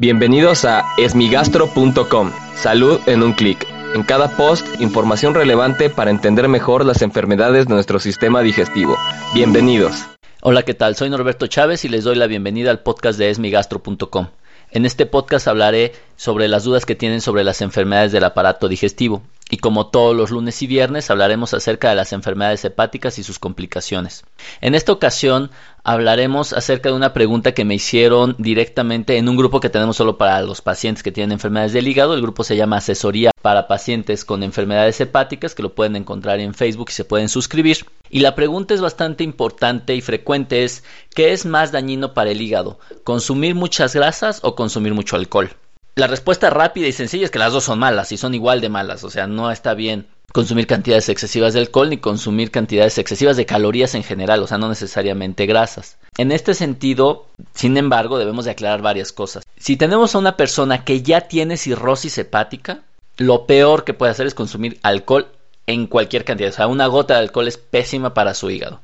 Bienvenidos a esmigastro.com. Salud en un clic. En cada post, información relevante para entender mejor las enfermedades de nuestro sistema digestivo. Bienvenidos. Hola, ¿qué tal? Soy Norberto Chávez y les doy la bienvenida al podcast de esmigastro.com. En este podcast hablaré sobre las dudas que tienen sobre las enfermedades del aparato digestivo y como todos los lunes y viernes hablaremos acerca de las enfermedades hepáticas y sus complicaciones. En esta ocasión hablaremos acerca de una pregunta que me hicieron directamente en un grupo que tenemos solo para los pacientes que tienen enfermedades del hígado. El grupo se llama Asesoría para Pacientes con Enfermedades Hepáticas, que lo pueden encontrar en Facebook y se pueden suscribir. Y la pregunta es bastante importante y frecuente es, ¿qué es más dañino para el hígado? ¿Consumir muchas grasas o consumir mucho alcohol? La respuesta rápida y sencilla es que las dos son malas y son igual de malas, o sea, no está bien consumir cantidades excesivas de alcohol ni consumir cantidades excesivas de calorías en general, o sea, no necesariamente grasas. En este sentido, sin embargo, debemos de aclarar varias cosas. Si tenemos a una persona que ya tiene cirrosis hepática, lo peor que puede hacer es consumir alcohol en cualquier cantidad, o sea, una gota de alcohol es pésima para su hígado.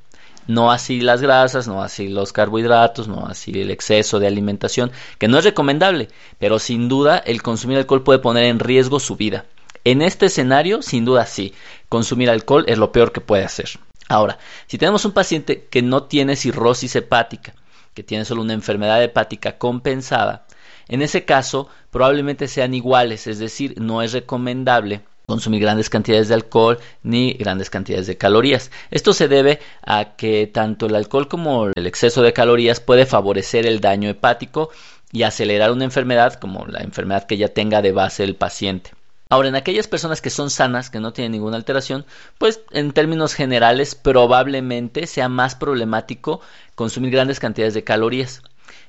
No así las grasas, no así los carbohidratos, no así el exceso de alimentación, que no es recomendable, pero sin duda el consumir alcohol puede poner en riesgo su vida. En este escenario, sin duda sí, consumir alcohol es lo peor que puede hacer. Ahora, si tenemos un paciente que no tiene cirrosis hepática, que tiene solo una enfermedad hepática compensada, en ese caso probablemente sean iguales, es decir, no es recomendable consumir grandes cantidades de alcohol ni grandes cantidades de calorías. Esto se debe a que tanto el alcohol como el exceso de calorías puede favorecer el daño hepático y acelerar una enfermedad como la enfermedad que ya tenga de base el paciente. Ahora, en aquellas personas que son sanas, que no tienen ninguna alteración, pues en términos generales probablemente sea más problemático consumir grandes cantidades de calorías.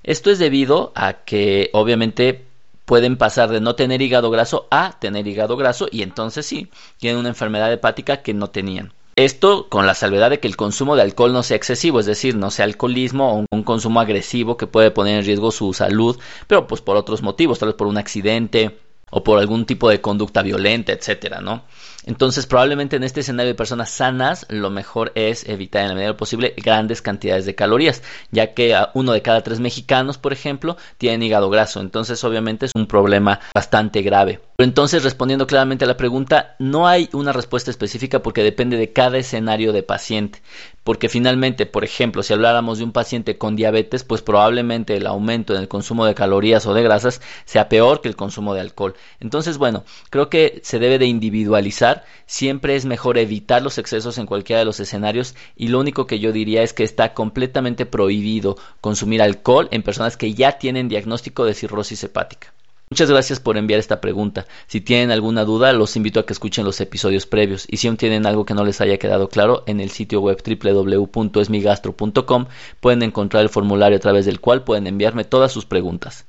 Esto es debido a que obviamente pueden pasar de no tener hígado graso a tener hígado graso y entonces sí, tienen una enfermedad hepática que no tenían. Esto con la salvedad de que el consumo de alcohol no sea excesivo, es decir, no sea alcoholismo o un consumo agresivo que puede poner en riesgo su salud, pero pues por otros motivos, tal vez por un accidente o por algún tipo de conducta violenta, etcétera, ¿no? Entonces, probablemente en este escenario de personas sanas, lo mejor es evitar en la medida posible grandes cantidades de calorías, ya que uno de cada tres mexicanos, por ejemplo, tiene hígado graso. Entonces, obviamente es un problema bastante grave. Pero entonces, respondiendo claramente a la pregunta, no hay una respuesta específica porque depende de cada escenario de paciente. Porque finalmente, por ejemplo, si habláramos de un paciente con diabetes, pues probablemente el aumento en el consumo de calorías o de grasas sea peor que el consumo de alcohol. Entonces, bueno, creo que se debe de individualizar. Siempre es mejor evitar los excesos en cualquiera de los escenarios y lo único que yo diría es que está completamente prohibido consumir alcohol en personas que ya tienen diagnóstico de cirrosis hepática. Muchas gracias por enviar esta pregunta. Si tienen alguna duda, los invito a que escuchen los episodios previos. Y si aún tienen algo que no les haya quedado claro, en el sitio web www.esmigastro.com pueden encontrar el formulario a través del cual pueden enviarme todas sus preguntas.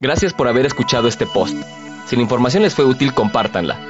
Gracias por haber escuchado este post. Si la información les fue útil, compártanla.